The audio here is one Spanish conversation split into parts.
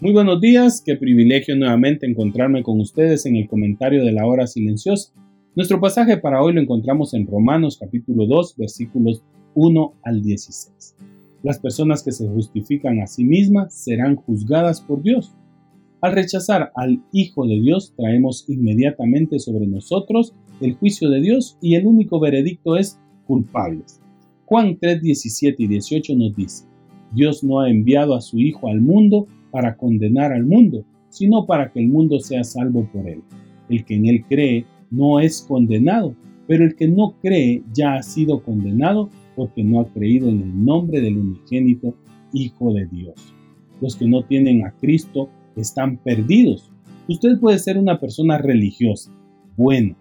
Muy buenos días, qué privilegio nuevamente encontrarme con ustedes en el comentario de la hora silenciosa. Nuestro pasaje para hoy lo encontramos en Romanos capítulo 2 versículos 1 al 16. Las personas que se justifican a sí mismas serán juzgadas por Dios. Al rechazar al Hijo de Dios traemos inmediatamente sobre nosotros el juicio de Dios y el único veredicto es culpables. Juan 3, 17 y 18 nos dice, Dios no ha enviado a su Hijo al mundo para condenar al mundo, sino para que el mundo sea salvo por él. El que en él cree no es condenado, pero el que no cree ya ha sido condenado porque no ha creído en el nombre del unigénito Hijo de Dios. Los que no tienen a Cristo están perdidos. Usted puede ser una persona religiosa, buena,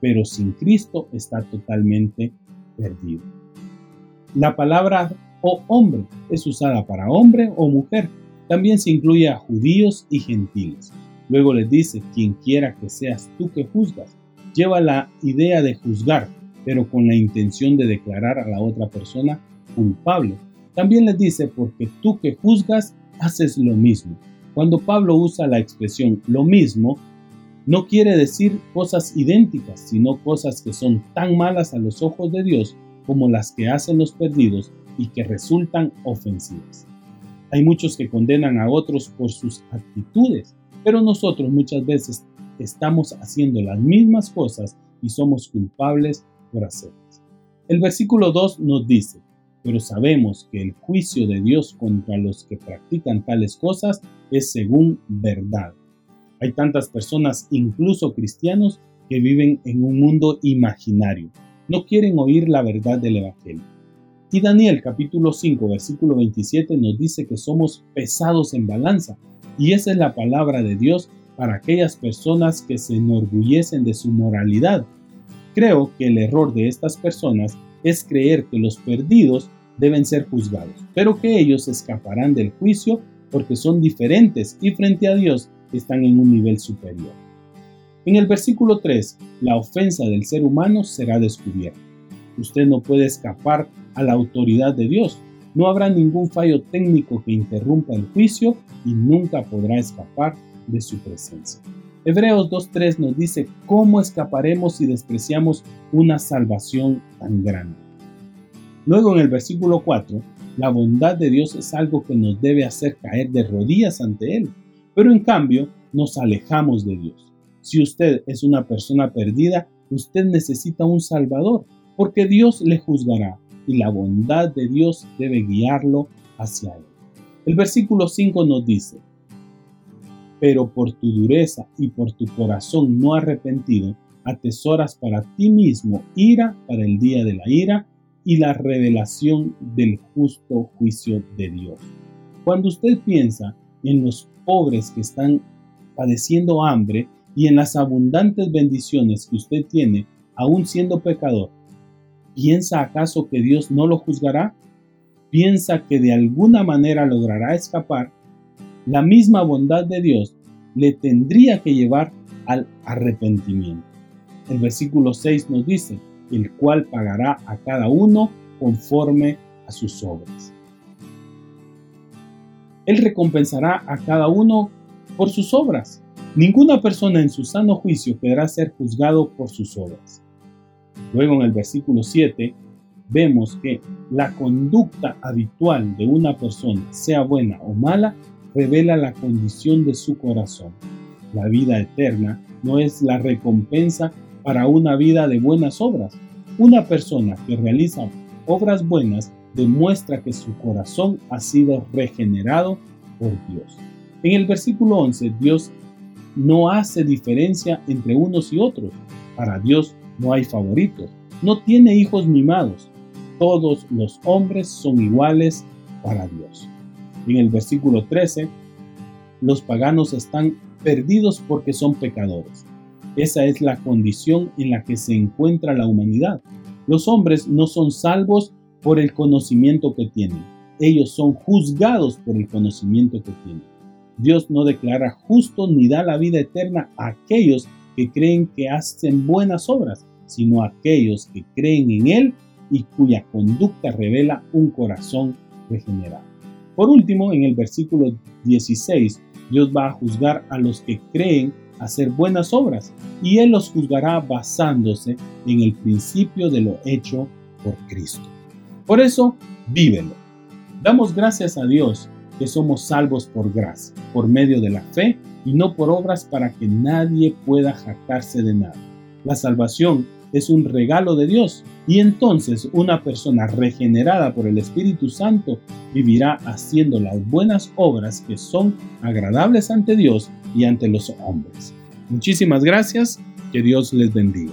pero sin Cristo está totalmente perdido. La palabra o hombre es usada para hombre o mujer, también se incluye a judíos y gentiles. Luego les dice, quien quiera que seas tú que juzgas, lleva la idea de juzgar, pero con la intención de declarar a la otra persona culpable. También les dice, porque tú que juzgas, haces lo mismo. Cuando Pablo usa la expresión lo mismo, no quiere decir cosas idénticas, sino cosas que son tan malas a los ojos de Dios como las que hacen los perdidos y que resultan ofensivas. Hay muchos que condenan a otros por sus actitudes, pero nosotros muchas veces estamos haciendo las mismas cosas y somos culpables por hacerlas. El versículo 2 nos dice, pero sabemos que el juicio de Dios contra los que practican tales cosas es según verdad. Hay tantas personas, incluso cristianos, que viven en un mundo imaginario. No quieren oír la verdad del Evangelio. Y Daniel capítulo 5 versículo 27 nos dice que somos pesados en balanza. Y esa es la palabra de Dios para aquellas personas que se enorgullecen de su moralidad. Creo que el error de estas personas es creer que los perdidos deben ser juzgados, pero que ellos escaparán del juicio porque son diferentes y frente a Dios están en un nivel superior. En el versículo 3, la ofensa del ser humano será descubierta. Usted no puede escapar a la autoridad de Dios. No habrá ningún fallo técnico que interrumpa el juicio y nunca podrá escapar de su presencia. Hebreos 2.3 nos dice cómo escaparemos si despreciamos una salvación tan grande. Luego en el versículo 4, la bondad de Dios es algo que nos debe hacer caer de rodillas ante Él, pero en cambio nos alejamos de Dios. Si usted es una persona perdida, usted necesita un Salvador, porque Dios le juzgará y la bondad de Dios debe guiarlo hacia él. El versículo 5 nos dice, pero por tu dureza y por tu corazón no arrepentido, atesoras para ti mismo ira para el día de la ira y la revelación del justo juicio de Dios. Cuando usted piensa en los pobres que están padeciendo hambre y en las abundantes bendiciones que usted tiene, aún siendo pecador, ¿Piensa acaso que Dios no lo juzgará? ¿Piensa que de alguna manera logrará escapar? La misma bondad de Dios le tendría que llevar al arrepentimiento. El versículo 6 nos dice, el cual pagará a cada uno conforme a sus obras. Él recompensará a cada uno por sus obras. Ninguna persona en su sano juicio podrá ser juzgado por sus obras. Luego en el versículo 7 vemos que la conducta habitual de una persona, sea buena o mala, revela la condición de su corazón. La vida eterna no es la recompensa para una vida de buenas obras. Una persona que realiza obras buenas demuestra que su corazón ha sido regenerado por Dios. En el versículo 11, Dios no hace diferencia entre unos y otros. Para Dios no hay favoritos, no tiene hijos mimados. Todos los hombres son iguales para Dios. En el versículo 13 los paganos están perdidos porque son pecadores. Esa es la condición en la que se encuentra la humanidad. Los hombres no son salvos por el conocimiento que tienen. Ellos son juzgados por el conocimiento que tienen. Dios no declara justo ni da la vida eterna a aquellos que creen que hacen buenas obras, sino aquellos que creen en Él y cuya conducta revela un corazón regenerado. Por último, en el versículo 16, Dios va a juzgar a los que creen hacer buenas obras y Él los juzgará basándose en el principio de lo hecho por Cristo. Por eso, vívelo. Damos gracias a Dios que somos salvos por gracia, por medio de la fe y no por obras para que nadie pueda jactarse de nada. La salvación es un regalo de Dios y entonces una persona regenerada por el Espíritu Santo vivirá haciendo las buenas obras que son agradables ante Dios y ante los hombres. Muchísimas gracias, que Dios les bendiga.